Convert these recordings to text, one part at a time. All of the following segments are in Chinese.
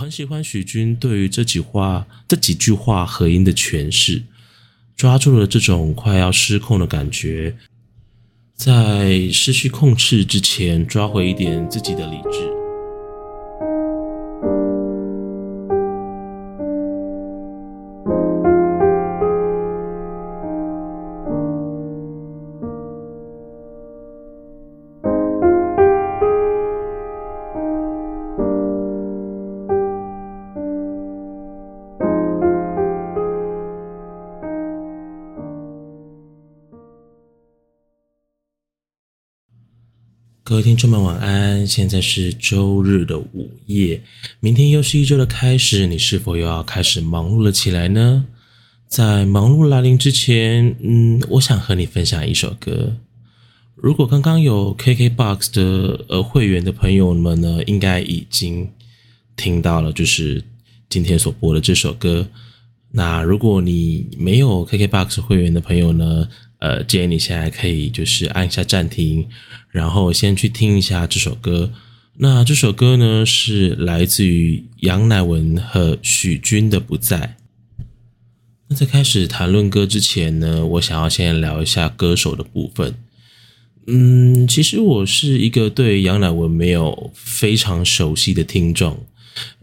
很喜欢许君对于这几话这几句话合音的诠释，抓住了这种快要失控的感觉，在失去控制之前，抓回一点自己的理智。各位听众们，晚安！现在是周日的午夜，明天又是一周的开始，你是否又要开始忙碌了起来呢？在忙碌来临之前，嗯，我想和你分享一首歌。如果刚刚有 KKBOX 的呃会员的朋友们呢，应该已经听到了，就是今天所播的这首歌。那如果你没有 KKBOX 会员的朋友呢？呃，建议你现在可以就是按一下暂停，然后先去听一下这首歌。那这首歌呢是来自于杨乃文和许君的《不在》。那在开始谈论歌之前呢，我想要先聊一下歌手的部分。嗯，其实我是一个对杨乃文没有非常熟悉的听众。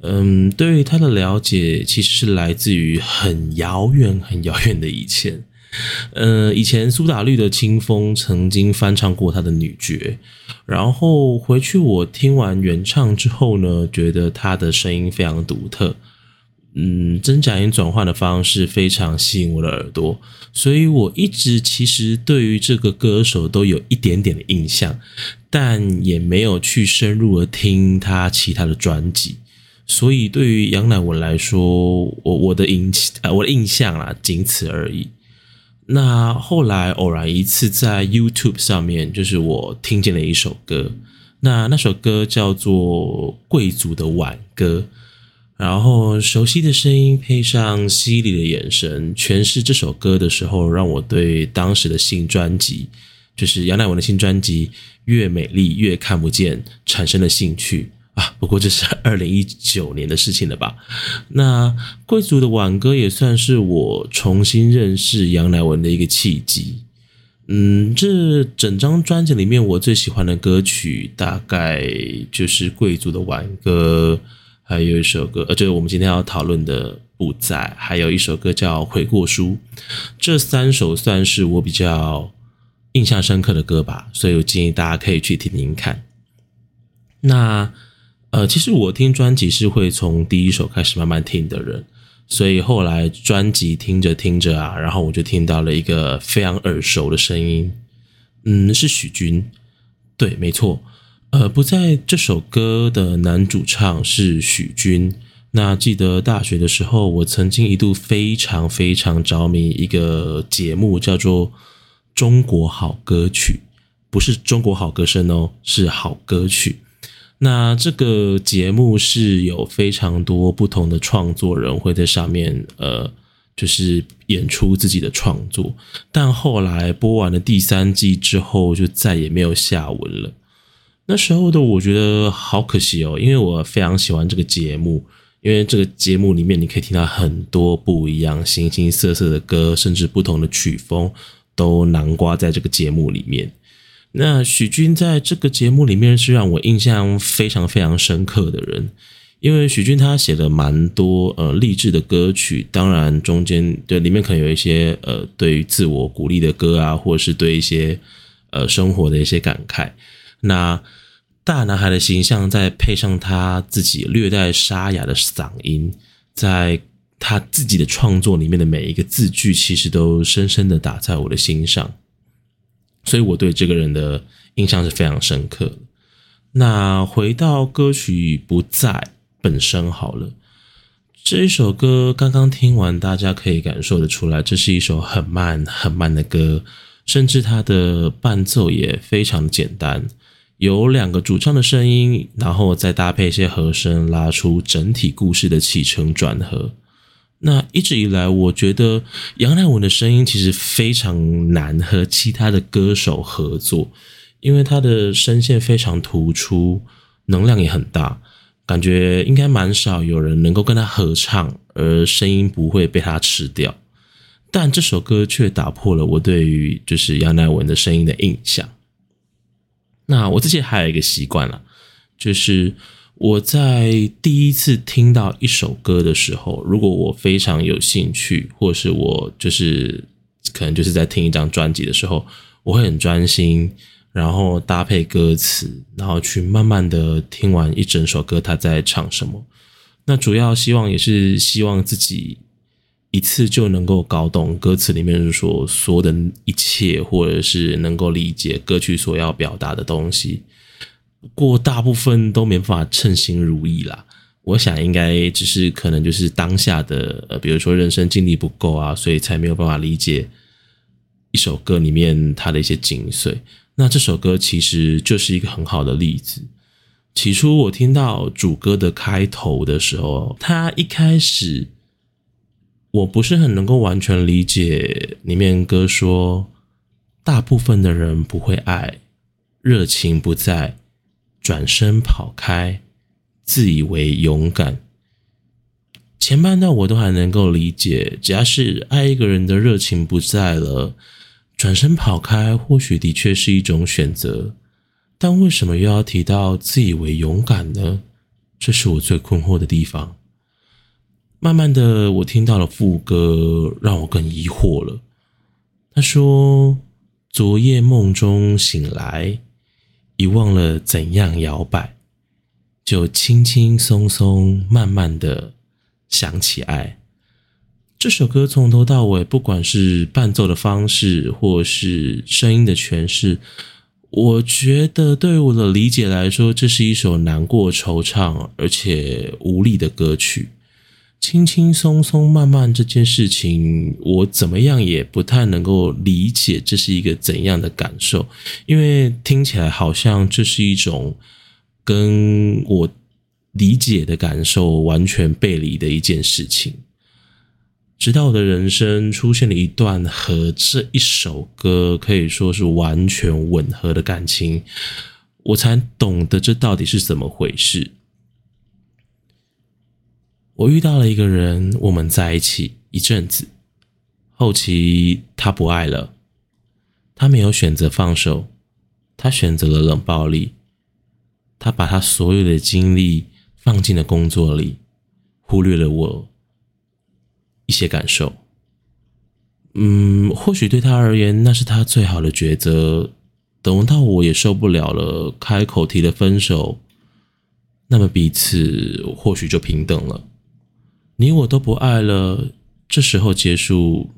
嗯，对于他的了解其实是来自于很遥远、很遥远的以前。呃，以前苏打绿的清风曾经翻唱过他的女爵，然后回去我听完原唱之后呢，觉得他的声音非常独特，嗯，真假音转换的方式非常吸引我的耳朵，所以我一直其实对于这个歌手都有一点点的印象，但也没有去深入的听他其他的专辑，所以对于杨乃文来说，我我的印呃我的印象啊，仅此而已。那后来偶然一次在 YouTube 上面，就是我听见了一首歌，那那首歌叫做《贵族的挽歌》，然后熟悉的声音配上犀利的眼神诠释这首歌的时候，让我对当时的新专辑，就是杨乃文的新专辑《越美丽越看不见》产生了兴趣。啊，不过这是二零一九年的事情了吧？那贵族的挽歌也算是我重新认识杨乃文的一个契机。嗯，这整张专辑里面我最喜欢的歌曲大概就是贵族的挽歌，还有一首歌，呃，就是我们今天要讨论的不在，还有一首歌叫悔过书。这三首算是我比较印象深刻的歌吧，所以我建议大家可以去听听看。那。呃，其实我听专辑是会从第一首开始慢慢听的人，所以后来专辑听着听着啊，然后我就听到了一个非常耳熟的声音，嗯，是许君，对，没错，呃，不在这首歌的男主唱是许君。那记得大学的时候，我曾经一度非常非常着迷一个节目，叫做《中国好歌曲》，不是中国好歌声哦，是好歌曲。那这个节目是有非常多不同的创作人会在上面，呃，就是演出自己的创作。但后来播完了第三季之后，就再也没有下文了。那时候的我觉得好可惜哦，因为我非常喜欢这个节目，因为这个节目里面你可以听到很多不一样、形形色色的歌，甚至不同的曲风都南瓜在这个节目里面。那许君在这个节目里面是让我印象非常非常深刻的人，因为许君他写了蛮多呃励志的歌曲，当然中间对里面可能有一些呃对于自我鼓励的歌啊，或者是对一些呃生活的一些感慨。那大男孩的形象再配上他自己略带沙哑的嗓音，在他自己的创作里面的每一个字句，其实都深深的打在我的心上。所以我对这个人的印象是非常深刻。那回到歌曲不在本身好了，这一首歌刚刚听完，大家可以感受得出来，这是一首很慢很慢的歌，甚至它的伴奏也非常简单，有两个主唱的声音，然后再搭配一些和声，拉出整体故事的起承转合。那一直以来，我觉得杨乃文的声音其实非常难和其他的歌手合作，因为他的声线非常突出，能量也很大。感觉应该蛮少有人能够跟他合唱，而声音不会被他吃掉。但这首歌却打破了我对于就是杨乃文的声音的印象。那我自己还有一个习惯了，就是我在第一次听到一首歌的时候，如果我非常有兴趣，或是我就是可能就是在听一张专辑的时候，我会很专心，然后搭配歌词，然后去慢慢的听完一整首歌他在唱什么。那主要希望也是希望自己。一次就能够搞懂歌词里面所说的一切，或者是能够理解歌曲所要表达的东西。不过大部分都没办法称心如意啦。我想应该只是可能就是当下的呃，比如说人生经历不够啊，所以才没有办法理解一首歌里面它的一些精髓。那这首歌其实就是一个很好的例子。起初我听到主歌的开头的时候，它一开始。我不是很能够完全理解里面歌说，大部分的人不会爱，热情不在，转身跑开，自以为勇敢。前半段我都还能够理解，只要是爱一个人的热情不在了，转身跑开，或许的确是一种选择。但为什么又要提到自以为勇敢呢？这是我最困惑的地方。慢慢的，我听到了副歌，让我更疑惑了。他说：“昨夜梦中醒来，遗忘了怎样摇摆，就轻轻松松，慢慢的想起爱。”这首歌从头到尾，不管是伴奏的方式，或是声音的诠释，我觉得对我的理解来说，这是一首难过、惆怅而且无力的歌曲。轻轻松松、慢慢这件事情，我怎么样也不太能够理解这是一个怎样的感受，因为听起来好像这是一种跟我理解的感受完全背离的一件事情。直到我的人生出现了一段和这一首歌可以说是完全吻合的感情，我才懂得这到底是怎么回事。我遇到了一个人，我们在一起一阵子，后期他不爱了，他没有选择放手，他选择了冷暴力，他把他所有的精力放进了工作里，忽略了我一些感受。嗯，或许对他而言，那是他最好的抉择。等到我也受不了了，开口提了分手，那么彼此或许就平等了。你我都不爱了，这时候结束，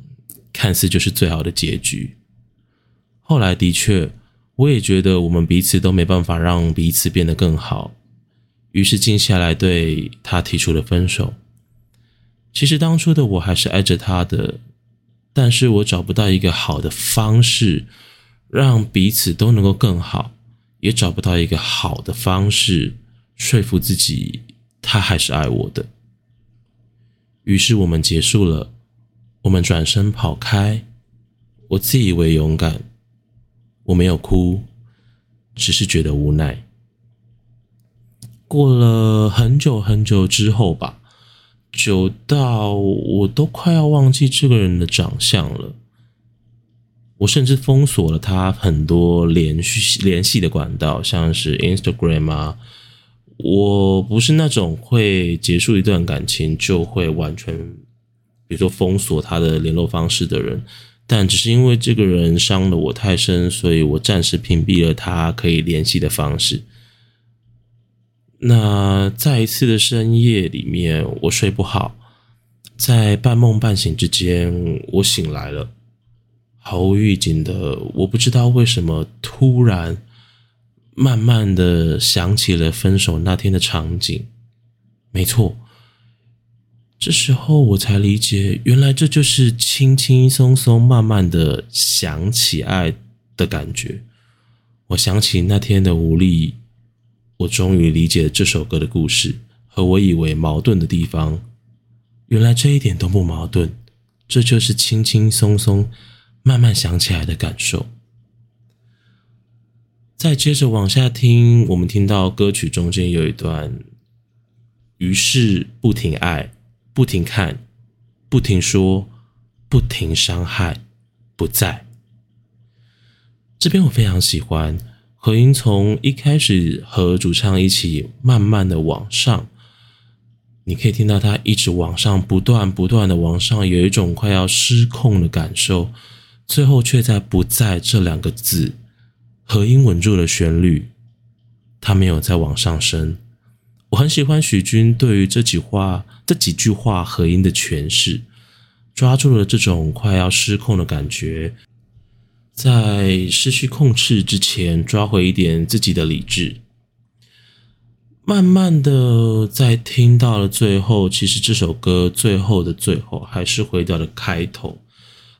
看似就是最好的结局。后来的确，我也觉得我们彼此都没办法让彼此变得更好，于是静下来对他提出了分手。其实当初的我还是爱着他的，但是我找不到一个好的方式让彼此都能够更好，也找不到一个好的方式说服自己他还是爱我的。于是我们结束了，我们转身跑开。我自以为勇敢，我没有哭，只是觉得无奈。过了很久很久之后吧，久到我都快要忘记这个人的长相了。我甚至封锁了他很多连续联系的管道，像是 Instagram 啊。我不是那种会结束一段感情就会完全，比如说封锁他的联络方式的人，但只是因为这个人伤了我太深，所以我暂时屏蔽了他可以联系的方式。那在一次的深夜里面，我睡不好，在半梦半醒之间，我醒来了，毫无预警的，我不知道为什么突然。慢慢的想起了分手那天的场景，没错，这时候我才理解，原来这就是轻轻松松、慢慢的想起爱的感觉。我想起那天的无力，我终于理解这首歌的故事和我以为矛盾的地方，原来这一点都不矛盾，这就是轻轻松松、慢慢想起来的感受。再接着往下听，我们听到歌曲中间有一段于是不停爱，不停看，不停说，不停伤害，不在。这边我非常喜欢何音从一开始和主唱一起慢慢的往上，你可以听到他一直往上，不断不断的往上，有一种快要失控的感受，最后却在不在这两个字，和音稳住了旋律，它没有再往上升。我很喜欢许君对于这几话、这几句话和音的诠释，抓住了这种快要失控的感觉，在失去控制之前，抓回一点自己的理智。慢慢的，在听到了最后，其实这首歌最后的最后，还是回到了开头，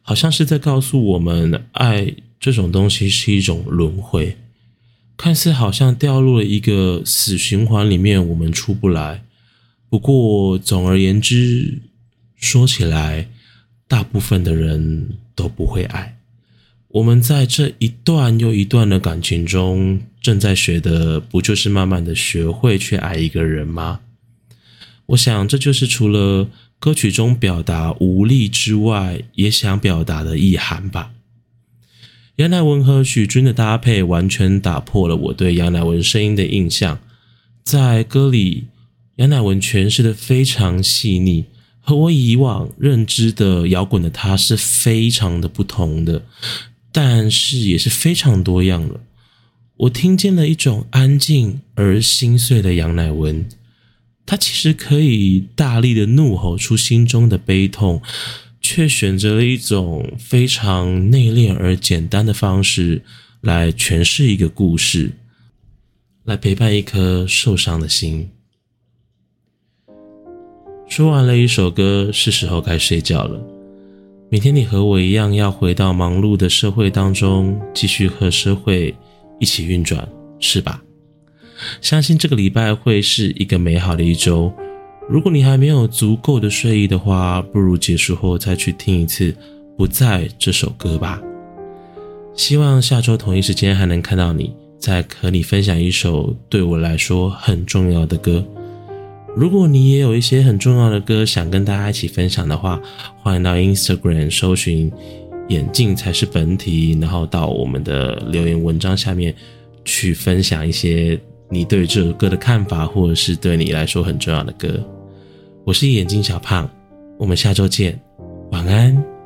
好像是在告诉我们，爱这种东西是一种轮回。看似好像掉入了一个死循环里面，我们出不来。不过，总而言之，说起来，大部分的人都不会爱。我们在这一段又一段的感情中，正在学的，不就是慢慢的学会去爱一个人吗？我想，这就是除了歌曲中表达无力之外，也想表达的意涵吧。杨乃文和许君的搭配完全打破了我对杨乃文声音的印象。在歌里，杨乃文诠释的非常细腻，和我以往认知的摇滚的他是非常的不同的，但是也是非常多样的。我听见了一种安静而心碎的杨乃文，他其实可以大力的怒吼出心中的悲痛。却选择了一种非常内敛而简单的方式来诠释一个故事，来陪伴一颗受伤的心。说完了一首歌，是时候该睡觉了。明天你和我一样要回到忙碌的社会当中，继续和社会一起运转，是吧？相信这个礼拜会是一个美好的一周。如果你还没有足够的睡意的话，不如结束后再去听一次《不在》这首歌吧。希望下周同一时间还能看到你，再和你分享一首对我来说很重要的歌。如果你也有一些很重要的歌想跟大家一起分享的话，欢迎到 Instagram 搜寻“眼镜才是本体”，然后到我们的留言文章下面去分享一些你对这首歌的看法，或者是对你来说很重要的歌。我是眼镜小胖，我们下周见，晚安。